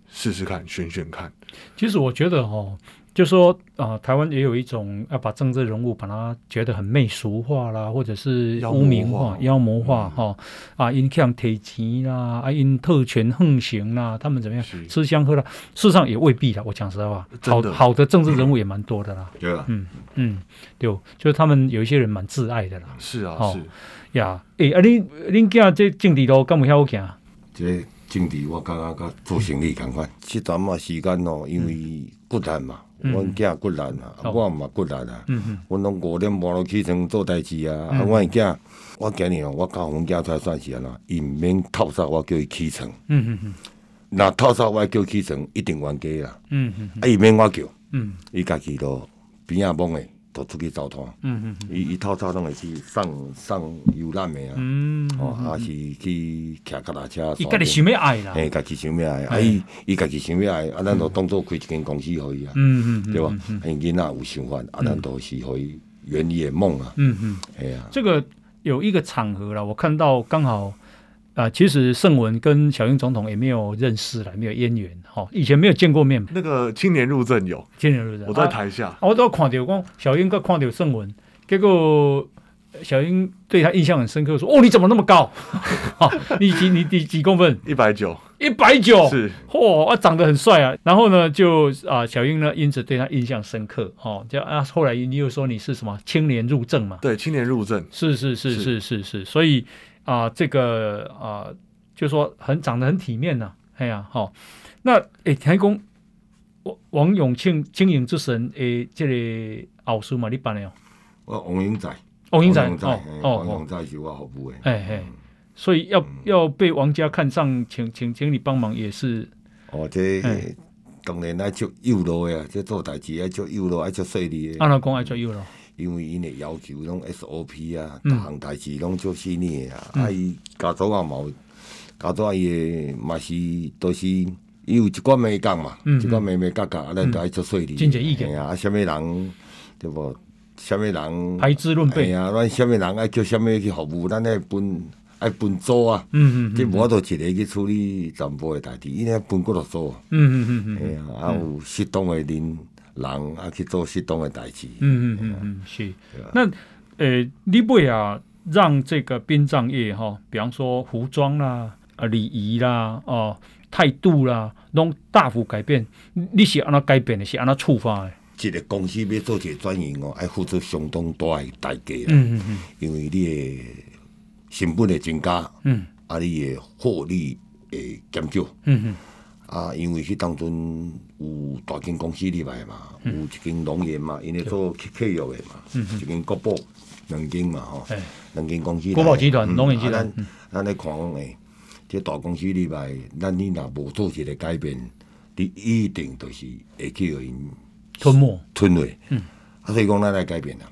试试看，选选看。其实我觉得哦，就说啊、呃，台湾也有一种要把政治人物把他觉得很媚俗化啦，或者是污名化、妖魔化哈、哦、啊，因向提钱啦，啊因特权横行啦，他们怎么样吃香喝辣？事实上也未必啦。我讲实在话，好的好的政治人物也蛮多的啦。对啊，嗯嗯，对，就是他们有一些人蛮自爱的啦。是啊，哦是呀，诶、欸，啊，恁恁囝这政治路敢有晓行？这个政治我感觉甲做生意共款。这段嘛时间哦，因为骨力嘛，嗯阮囝骨力啊，哦。我嘛骨力啊。阮拢五点半就起床做代志啊。嗯。啊，阮囝，我今年哦，我教阮囝出来算是安怎，伊毋免透早我叫伊起床，嗯若透早我叫伊起床，一定冤家啦。嗯嗯啊，伊免我叫，嗯。伊家己都边仔懵诶，都出去走摊。嗯嗯，伊伊透早拢会去送送游览的啊。嗯，哦，还是去骑脚踏车。伊家己想要爱啦。嘿，家己想要爱，啊伊伊家己想要爱，啊咱就当做开一间公司互伊啊。嗯嗯，对吧？因囡仔有想法，啊咱都是互伊圆伊的梦啊。嗯嗯，哎呀，这个有一个场合啦，我看到刚好。啊，其实盛文跟小英总统也没有认识了，没有渊源，哈，以前没有见过面。那个青年入阵有，青年入阵，我在台下，啊、我都看到，讲小英哥看到盛文，结果小英对他印象很深刻，说：“哦，你怎么那么高？啊、你几你几几公分？一百九，一百九，是，嚯，啊，长得很帅啊。然后呢，就啊，小英呢，因此对他印象深刻，哦，就啊，后来你又说你是什么青年入阵嘛？对，青年入阵，是是是是，是，是，所以。啊，这个啊，就说很长得很体面呐、啊，哎呀，好，那诶，台公王王永庆经营之神诶，这里奥数嘛，你办了哦？我王永仔，王永在，哦哦，王永在是我服务诶，哎哎，所以要、嗯、要被王家看上，请请请你帮忙也是。哦，这当然爱做幼路的，这做代志爱做幼路，爱做细腻的。按怎讲爱做幼路？因为因的要求拢 SOP 啊，逐项代志拢足细腻啊。啊，伊家族啊嘛，家族伊诶嘛是都是伊有一寡美感嘛，一寡美美角角，啊，咱都爱做细腻。真正意见啊，啥物人对无？啥物人排资论辈啊？咱啥物人爱叫啥物去服务？咱爱分爱分组啊。嗯嗯。即无法度一个去处理全部诶代志，伊咧分几落组。嗯嗯嗯嗯。哎啊，啊有适当诶人。人啊去做适当的代志。嗯嗯嗯嗯，是。那，呃，你不啊，让这个殡葬业哈，比方说服装啦、啊礼仪啦、哦态度啦，拢大幅改变。你是安怎改变的？是安怎触发的？一个公司要做一个转型哦，要付出相当大的代价啦。嗯嗯嗯。因为你的成本会增加。嗯。啊，你的获利会减少。嗯嗯。啊，因为迄当阵有大间公司入来嘛，有一间农业嘛，因为做契契约的嘛，一间国宝两间嘛吼，两间公司。国宝集团、农业集团。咱咧看讲诶，这大公司入来，咱你若无做一个改变，你一定就是会去互因吞没、吞落。啊，所以讲咱来改变啦，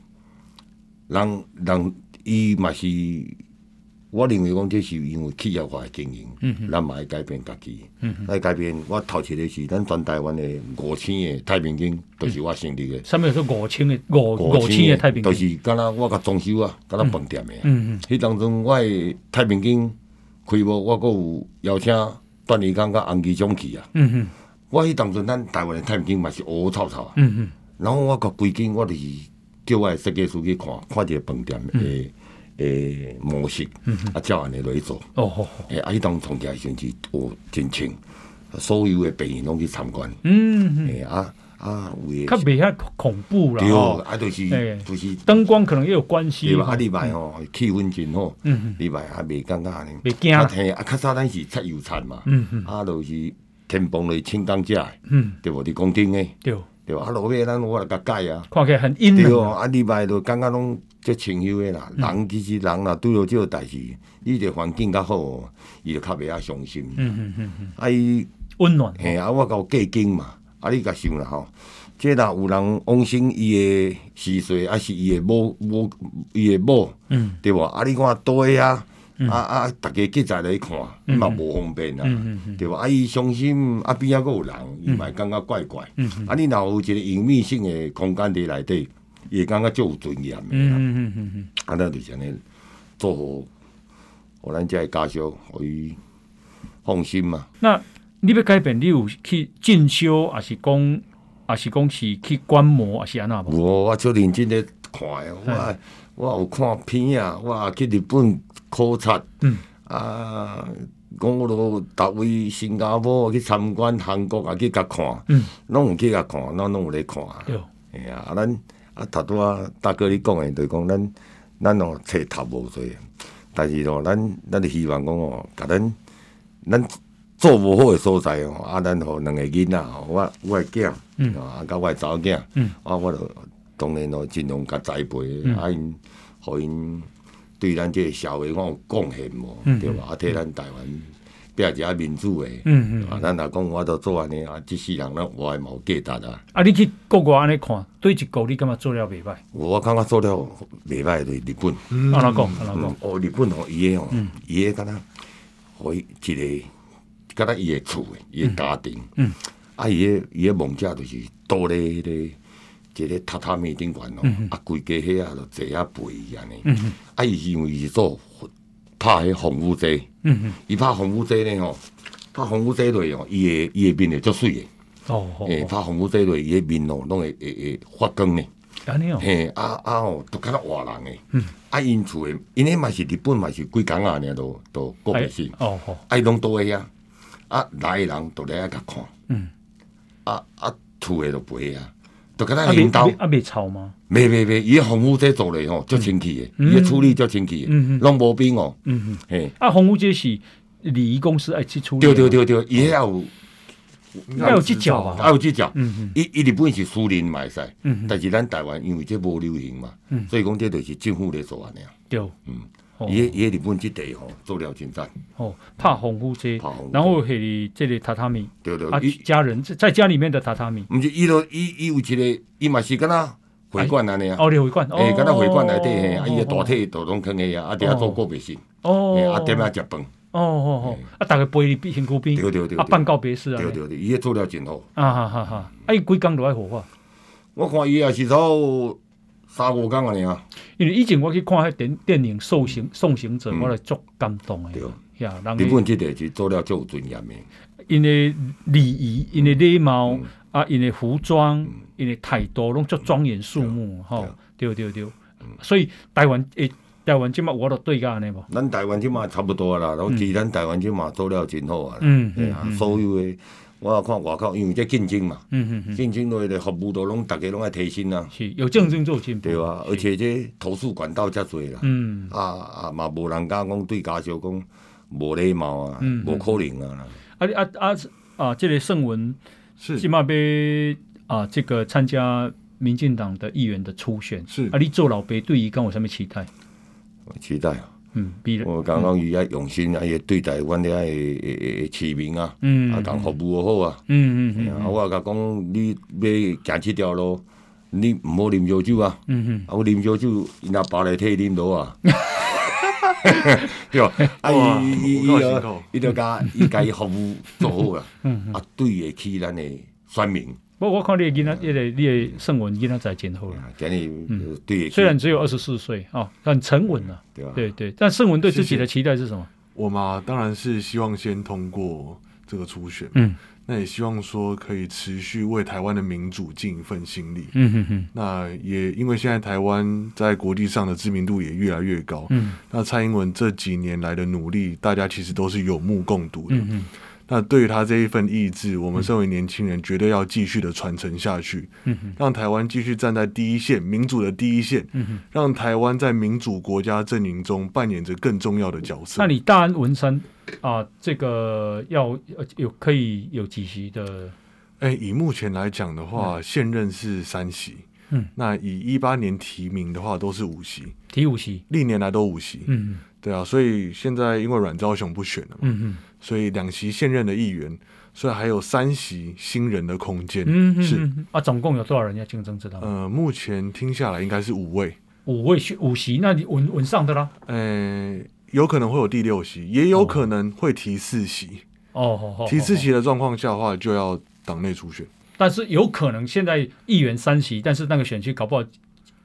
人人伊嘛是。我认为讲这是因为企业化的经营，咱嘛爱改变家己，来改变。我头一个是咱全台湾的五千的太平间，都是我成立的。上面说五千的五五星的太平间，都是敢若我甲装修啊，敢若饭店的。嗯嗯。迄当中我的太平间开无，我阁有邀请段宜康甲洪基总去啊。嗯嗯。我迄当中咱台湾的太平间嘛是乌乌臭臭啊。嗯嗯。然后我甲规间我就是叫我的设计师去看，看一个饭店诶。诶，模式、嗯、啊，照安尼来做。哦哦，诶，啊，迄当从起来甚至哦，真清，所有诶病人拢去参观。嗯诶、嗯，啊啊，有诶，较袂遐恐怖啦。对，啊，就是就是灯光可能也有关系。对吧？啊，礼拜吼气氛真好。嗯礼拜啊，袂感觉安尼。袂惊。啊，嘿，啊，较早咱是出油田嘛。嗯嗯。啊，就是天崩的轻钢架。嗯。对无？伫工顶诶。对。对啊，落尾咱我来甲改啊。看起来很阴冷。对啊，礼拜就感觉拢。即清幽诶啦，人其实人若拄着即个代志，你个环境较好，伊就较袂遐伤心。嗯嗯嗯嗯。啊伊温暖。嘿啊，我甲有计经嘛，啊你甲想啦吼，即若有人往生伊诶时岁，啊是伊诶某某伊诶某，嗯，对无？啊你看倒位啊，啊啊，逐家结在来看，嘛无方便啊，对无？啊伊伤心，啊边啊阁有人，伊嘛感觉怪怪。嗯嗯。啊你若有一个隐秘性诶空间伫内底。也感觉就有尊严的啦，嗯嗯嗯嗯，啊，咱就是安尼做好，互咱遮的家属可以放心嘛。那你要改变，你有去进修，还是讲，还是讲是去观摩，还是安那无？我我就认真咧看的，我我有看片啊，我去日本考察，嗯。啊，讲我都逐位新加坡去参观，韩国也去甲看，嗯，拢有去甲看，咱拢有咧看，对，哎呀，咱。啊，头拄啊，大哥你讲诶，就是讲咱咱哦，册读无济，但是咯，咱咱就希望讲哦，甲咱咱做无好诶所在哦，啊，咱互两个囡仔吼，我我诶囝，啊，甲我诶查某囝，啊，我著当然咯，尽量甲栽培，啊因，互因对咱即个社会讲有贡献无，对吧？啊，替咱台湾拼一下民主的，嗯嗯啊，咱若讲我都做安尼啊，即世人咱我还冇价值啊。啊，你去国外安尼看，对一个你感觉做了袂歹？我感觉做了袂歹，对日本。安怎讲？安怎讲？哦，日本吼，伊个吼，伊个敢若，一个，敢若伊个厝诶，伊个家庭。嗯。啊，伊个伊个梦想就是倒咧迄个一个榻榻米顶悬哦，啊，规家伙啊，就坐啊陪伊安尼。啊，伊是因为伊是做拍迄防腐剂。嗯嗯。伊拍防腐剂呢吼，拍防腐剂落吼，伊个伊个面会足水诶。哦哦诶，拍防腐剂落，伊个面哦，拢会会会发光呢。安尼哦。嘿，啊啊哦，都敢若活人诶。嗯啊，因厝诶，因迄嘛是日本嘛是几工啊，尔都都过袂死。哦哦。啊，伊拢倒喺遐，啊来诶人都来遐甲看。嗯。啊啊，厝诶都陪啊，都敢啊若领导。啊袂臭吗？袂袂袂，伊个防腐剂做咧吼，足清气的，伊个处理足清气嗯嗯诶，拢无冰哦。嗯嗯。嘿，啊，红屋街是礼仪公司爱去处理。对对。对对，伊遐有要有技巧啊还有技巧。嗯嗯。伊伊日本是私人嘛会使，嗯但是咱台湾因为这无流行嘛，嗯所以讲这就是政府咧做安尼啊。对。嗯。哦。伊伊日本即地吼做了真赞，哦，怕红屋街拍防腐，然后系这里榻榻米。对对啊，，伊。家人在在家里面的榻榻米。毋是伊都，伊伊有一个，伊嘛是敢若回馆安尼啊，哦，你回馆。哦。诶，敢若回馆内底嘿，啊，伊个大哦。体都拢囥喺啊，啊，底下做告别式，哦。诶，啊，点啊食饭，哦哦哦，啊，大概陪你身躯边，对对对，啊，办告别式啊，对对对，伊个做了真好，啊哈哈哈，啊，伊规工都爱火化，我看伊也是做三五工安尼啊，因为以前我去看迄电电影《受刑送行者》，嗯。我来足感动对。诶，呀，人日本即地是做了足有尊严的，因为礼仪、因为礼貌嗯。啊，因为服装、因为态度，拢足庄严肃穆，吼，对。对对，所以台湾诶，台湾即马我都对甲安尼无，咱台湾即马差不多啊啦，然后其实咱台湾即马做了真好啊，嗯嘿啊，所有的我也看外口，因为这竞争嘛，嗯嗯嗯，竞争落的服务都拢大家拢爱提升啊，是有竞争就有进步，对啊，而且这投诉管道遮多啦。嗯，啊啊嘛，无人敢讲对家属讲无礼貌啊，嗯无可能啊。啊啊啊啊，这个圣文。是起码被啊，这个参加民进党的议员的初选，是啊，你做老爸对伊敢有啥物期待？期待啊！嗯，比如我刚刚伊爱用心，啊，伊对待阮遐诶市民啊，嗯啊，共服务好啊。嗯嗯啊，我甲讲，你要行这条路，你毋好啉烧酒啊。嗯嗯啊，我啉烧酒，伊若包来替啉落啊。对吧？啊，哇伊伊伊有够就辛苦伊就甲伊家己服务做好啊。嗯，啊，对得起咱诶选民。我我看你的囡仔，你的你的圣文囡仔在真好了，啊，今日对。虽然只有二十四岁啊，很沉稳了，对吧？对对，但圣文对自己的期待是什么？我嘛，当然是希望先通过这个初选，嗯那也希望说可以持续为台湾的民主尽一份心力。嗯哼哼那也因为现在台湾在国际上的知名度也越来越高，嗯那蔡英文这几年来的努力，大家其实都是有目共睹的。嗯嗯那对于他这一份意志，我们身为年轻人，绝对要继续的传承下去，让台湾继续站在第一线，民主的第一线，嗯，让台湾在民主国家阵营中扮演着更重要的角色。那你大安文山啊，这个要呃有可以有几席的？哎，以目前来讲的话，现任是三席，嗯，那以一八年提名的话都是五席，提五席，历年来都五席，嗯。对啊，所以现在因为阮昭雄不选了嘛，嗯嗯所以两席现任的议员，所以还有三席新人的空间，嗯嗯，是，嗯啊，总共有多少人要竞争？知道吗？呃，目前听下来应该是五位，五位选五席，那你稳稳上的啦。呃，有可能会有第六席，也有可能会提四席，哦，提四席的状况下的话，就要党内初选。但是有可能现在议员三席，但是那个选区搞不好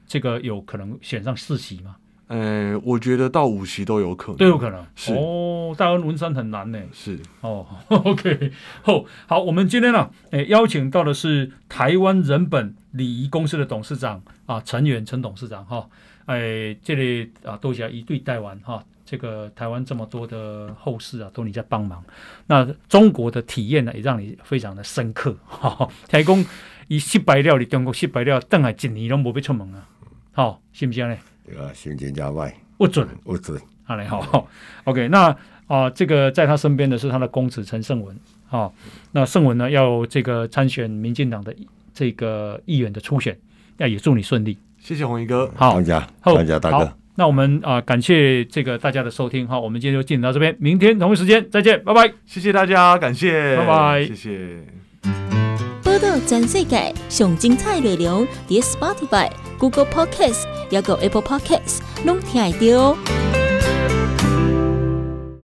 这个有可能选上四席嘛，呃，我觉得到五席都有可能，都有可能。是哦，大安文山很难呢。是哦，OK，好，好，我们今天呢、诶，邀请到的是台湾人本礼仪公司的董事长啊，陈远陈董事长哈，诶，这里啊，多谢一对台湾哈，这个台湾这么多的后事啊，都你在帮忙，那中国的体验呢，也让你非常的深刻哈。听讲伊失败了，你中国失败了，等下一年拢无要出门啊，好，是不是呢？啊，胸前加外，不准，不准。好嘞好，OK。那啊，这个在他身边的是他的公子陈胜文啊。那胜文呢，要这个参选民进党的这个议员的初选，那也祝你顺利。谢谢红衣哥，好，大家，大家大哥。那我们啊，感谢这个大家的收听哈。我们今天就进行到这边，明天同一时间再见，拜拜。谢谢大家，感谢，拜拜，谢谢。到全世界上精彩内容，伫 Spotify、Google Podcasts，还有 Apple Podcasts，拢听会到。